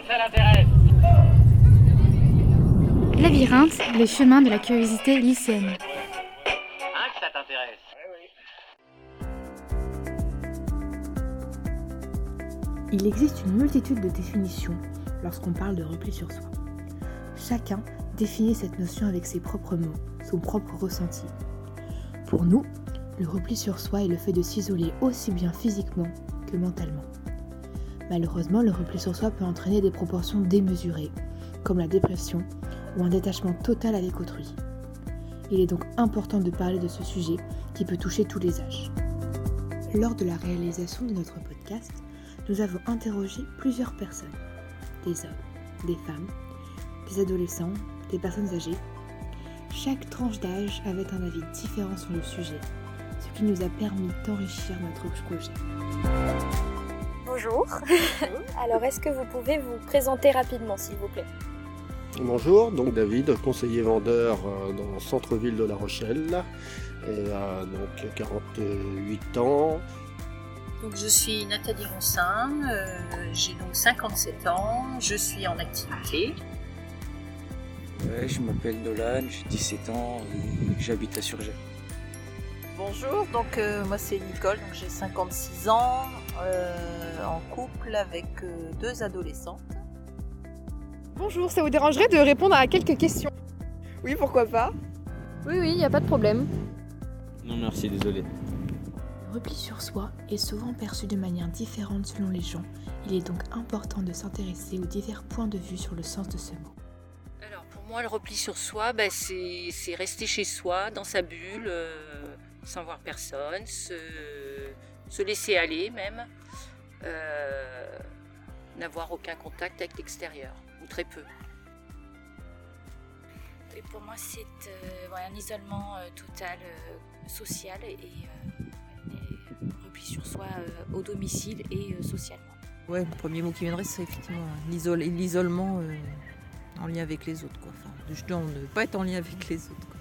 labyrinthe, ça l'intéresse. Labyrinthe, les chemins de la curiosité lycéenne. Hein, que ça t'intéresse Il existe une multitude de définitions lorsqu'on parle de repli sur soi. Chacun définit cette notion avec ses propres mots, son propre ressenti. Pour nous, le repli sur soi est le fait de s'isoler aussi bien physiquement que mentalement. Malheureusement, le repli sur soi peut entraîner des proportions démesurées, comme la dépression ou un détachement total avec autrui. Il est donc important de parler de ce sujet qui peut toucher tous les âges. Lors de la réalisation de notre podcast, nous avons interrogé plusieurs personnes, des hommes, des femmes, des adolescents, des personnes âgées. Chaque tranche d'âge avait un avis différent sur le sujet, ce qui nous a permis d'enrichir notre projet. Bonjour. Alors, est-ce que vous pouvez vous présenter rapidement, s'il vous plaît? Bonjour, donc David, conseiller vendeur euh, dans le centre-ville de La Rochelle, et euh, donc 48 ans. Donc, je suis Nathalie Roncin, euh, j'ai donc 57 ans, je suis en activité. Ouais, je m'appelle Nolan, j'ai 17 ans, et j'habite à Surgé. Bonjour, donc euh, moi c'est Nicole, donc j'ai 56 ans, euh, en couple avec euh, deux adolescentes. Bonjour, ça vous dérangerait de répondre à quelques questions? Oui, pourquoi pas Oui, oui, il n'y a pas de problème. Non merci, désolé. Le repli sur soi est souvent perçu de manière différente selon les gens. Il est donc important de s'intéresser aux divers points de vue sur le sens de ce mot. Alors, pour moi, le repli sur soi, c'est c'est rester chez soi, dans sa bulle, euh, sans voir personne, se, se laisser aller même, euh, n'avoir aucun contact avec l'extérieur, ou très peu. Et pour moi, c'est euh, ouais, un isolement euh, total euh, social et, euh, et repli sur soi euh, au domicile et euh, socialement. Ouais, le premier mot qui viendrait c'est effectivement l'isole- l'isolement euh, en lien avec les autres. Quoi. Enfin, justement, ne pas être en lien avec les autres. quoi.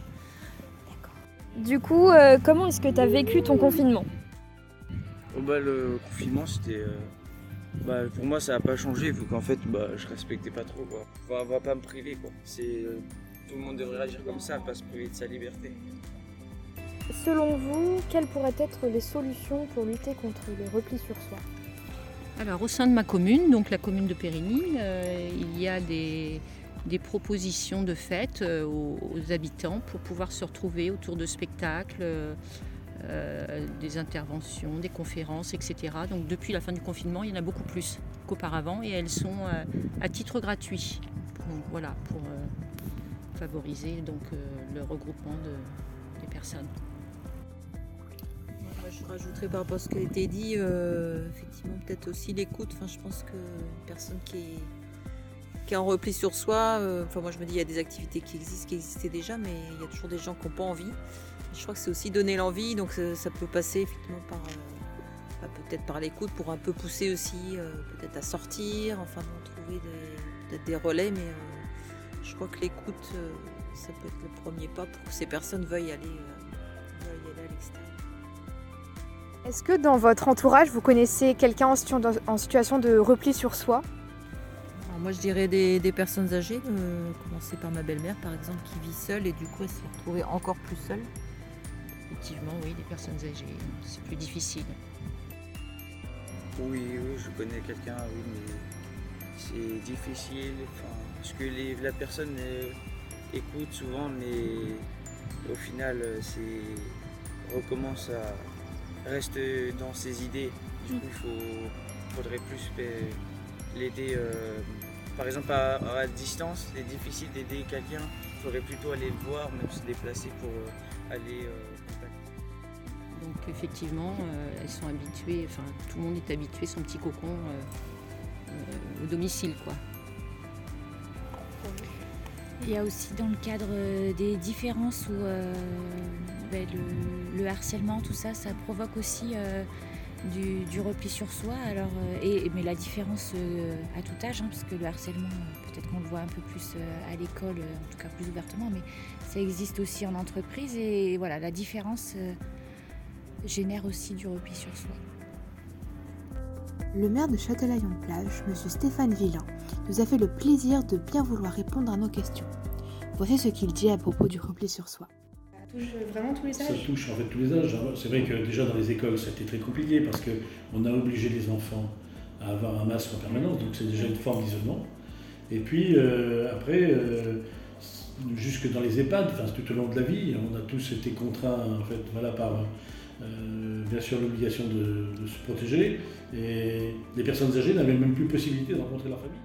Du coup, euh, comment est-ce que tu as vécu ton confinement? Oh, bah, le confinement, c'était. euh, bah, pour moi, ça n'a pas changé, vu qu'en fait, bah, je respectais pas trop. Quoi. Enfin, on va pas me priver. Quoi. C'est, euh, tout le monde devrait agir comme ça, pas se priver de sa liberté. Selon vous, quelles pourraient être les solutions pour lutter contre le repli sur soi? Alors, au sein de ma commune, donc la commune de Périgny, euh, il y a des, des propositions de fêtes euh, aux, aux habitants pour pouvoir se retrouver autour de spectacles, euh, des interventions, des conférences, etc. Donc, depuis la fin du confinement, il y en a beaucoup plus qu'auparavant et elles sont euh, à titre gratuit. Donc, voilà, pour euh, favoriser donc, le regroupement de- des personnes. Je rajouterais par rapport à ce qui a été dit, effectivement, peut-être aussi l'écoute. Enfin, je pense que une personne qui est, qui est en repli sur soi, enfin, moi je me dis, il y a des activités qui existent, qui existaient déjà, mais il y a toujours des gens qui n'ont pas envie. Je crois que c'est aussi donner l'envie, donc ça, ça peut passer effectivement par. euh, bah, peut-être par l'écoute pour un peu pousser aussi, euh, peut-être à sortir, enfin bon, trouver des- peut-être des relais, mais euh, je crois que l'écoute, ça peut être le premier pas pour que ces personnes veuillent aller, veuillent aller à l'extérieur. Est-ce que dans votre entourage, vous connaissez quelqu'un en, situ- en situation de repli sur soi? Alors moi, je dirais des, des personnes âgées, euh, commencer par ma belle-mère, par exemple, qui vit seule et du coup, elle s'est retrouvée encore plus seule. Effectivement, oui, les personnes âgées, c'est plus difficile. Oui, oui, je connais quelqu'un, oui, mais c'est difficile. Parce que la personne euh, écoute souvent, mais au final, euh, c'est recommence à reste dans ses idées. Du coup, il faut, faudrait plus euh, l'aider. par exemple, à, distance, c'est difficile d'aider quelqu'un. Il faudrait plutôt aller le voir, même se déplacer pour aller. Donc effectivement, euh, elles sont habituées, enfin tout le monde est habitué son petit cocon euh, euh, au domicile quoi. Il y a aussi dans le cadre des différences où ben, le, le harcèlement, tout ça, ça provoque aussi du, repli sur soi. Alors, et, mais la différence à tout âge, hein, parce que le harcèlement, peut-être qu'on le voit un peu plus à l'école, en tout cas plus ouvertement, mais ça existe aussi en entreprise. Et voilà, la différence génère aussi du repli sur soi. Le maire de Châtelaillon-Plage, M. Stéphane Villain, nous a fait le plaisir de bien vouloir répondre à nos questions. Voici ce qu'il dit à propos du repli sur soi. Ça touche vraiment tous les Ça âges touche en fait tous les âges. hein. C'est vrai que déjà dans les écoles, ça a été très compliqué parce qu'on a obligé les enfants à avoir un masque en permanence, donc c'est déjà une forme d'isolement. Et puis euh, après, euh, jusque dans les EHPAD, enfin, tout au long de la vie, on a tous été contraints en fait, voilà, par euh, bien sûr l'obligation de, de se protéger. Et les personnes âgées n'avaient même plus possibilité de rencontrer leur famille.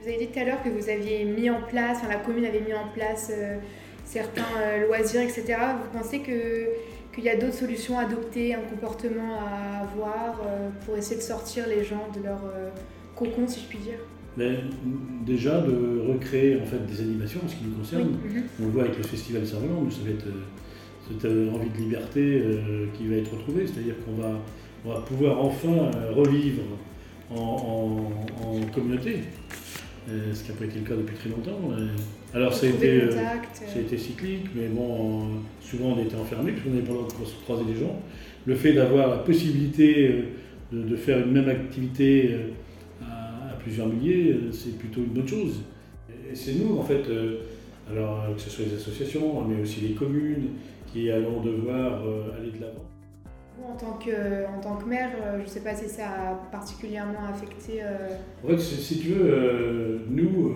Vous avez dit tout à l'heure que vous aviez mis en place, enfin la commune avait mis en place euh, certains euh, loisirs, etc. Vous pensez que qu'il y a d'autres solutions à adopter, un comportement à avoir pour essayer de sortir les gens de leur cocon, si je puis dire? Mais mm, déjà de recréer en fait des animations en ce qui nous concerne. Mhm. On le voit avec le festival Cerf-Volant, ça va être cette euh, envie de liberté euh, qui va être retrouvée, c'est-à-dire qu'on va, on va pouvoir enfin euh, revivre en, en- en communauté, ce qui n'a pas été le cas depuis très longtemps. Alors ça a, été, ça a été cyclique, mais bon, souvent on était enfermés parce qu'on n'avait pas le droit de croiser des gens. Le fait d'avoir la possibilité de, de faire une même activité à, à plusieurs milliers, c'est plutôt une bonne chose. Et c'est nous, en fait, alors que ce soit les associations, mais aussi les communes, qui allons devoir euh, aller de l'avant. En tant que, en tant que maire, euh, je ne sais pas si ça a particulièrement affecté. euh, En fait, si, tu veux, nous,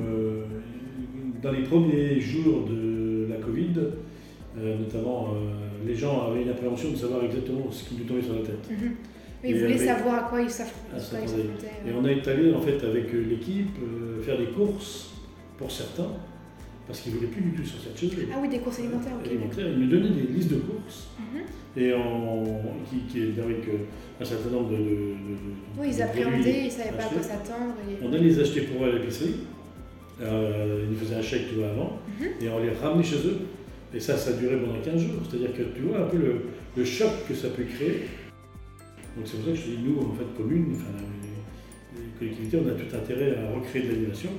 dans les premiers jours de la Covid, notamment, les gens avaient une appréhension de savoir exactement ce qui nous tombait sur la tête. mhm. Mais ils voulaient avec- savoir à quoi ils s'affrontaient. Et on est allé en fait avec l'équipe faire des courses pour certains, parce qu'ils ne voulaient plus du tout de chez eux. Ah oui, des courses alimentaires, ok. Alimentaires. Ils nous donnaient des listes de courses Mhm. et on, qui, avec euh, un certain nombre de. de- de- de- Oui, ils appréhendaient, ils ne savaient pas à quoi s'attendre. et- On allait les acheter pour eux à l'épicerie. Euh, ils nous faisaient un chèque vois, avant Mhm. et on les ramenait chez eux. Et ça, ça a duré pendant 15 jours. C'est-à-dire que tu vois un peu le, le choc que ça peut créer. Donc c'est pour ça que je dis, nous, en fait, commune, enfin, les, les collectivités, on a tout intérêt à recréer de l'animation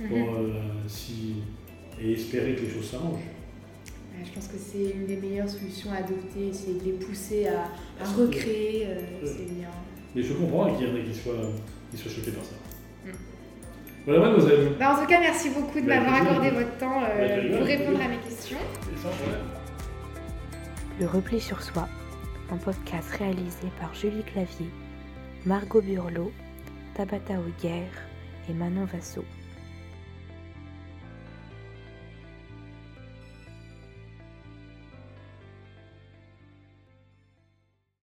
Mhm. euh, si, et espérer que les choses s'arrangent. Je pense que c'est une des meilleures solutions à adopter, essayer de les pousser à, recréer euh, Ouais. ces liens. Mais je comprends qu'il y en ait qui soient, qui soient choqués par ça. Mm. Voilà, mademoiselle. Bah, en tout cas, merci beaucoup de Bah, m'avoir accordé votre temps euh, Bah, pour répondre à mes questions. Le repli sur soi, un podcast réalisé par Julie Clavier, Margot Burlot, Tabata Auguerre et Manon Vassot.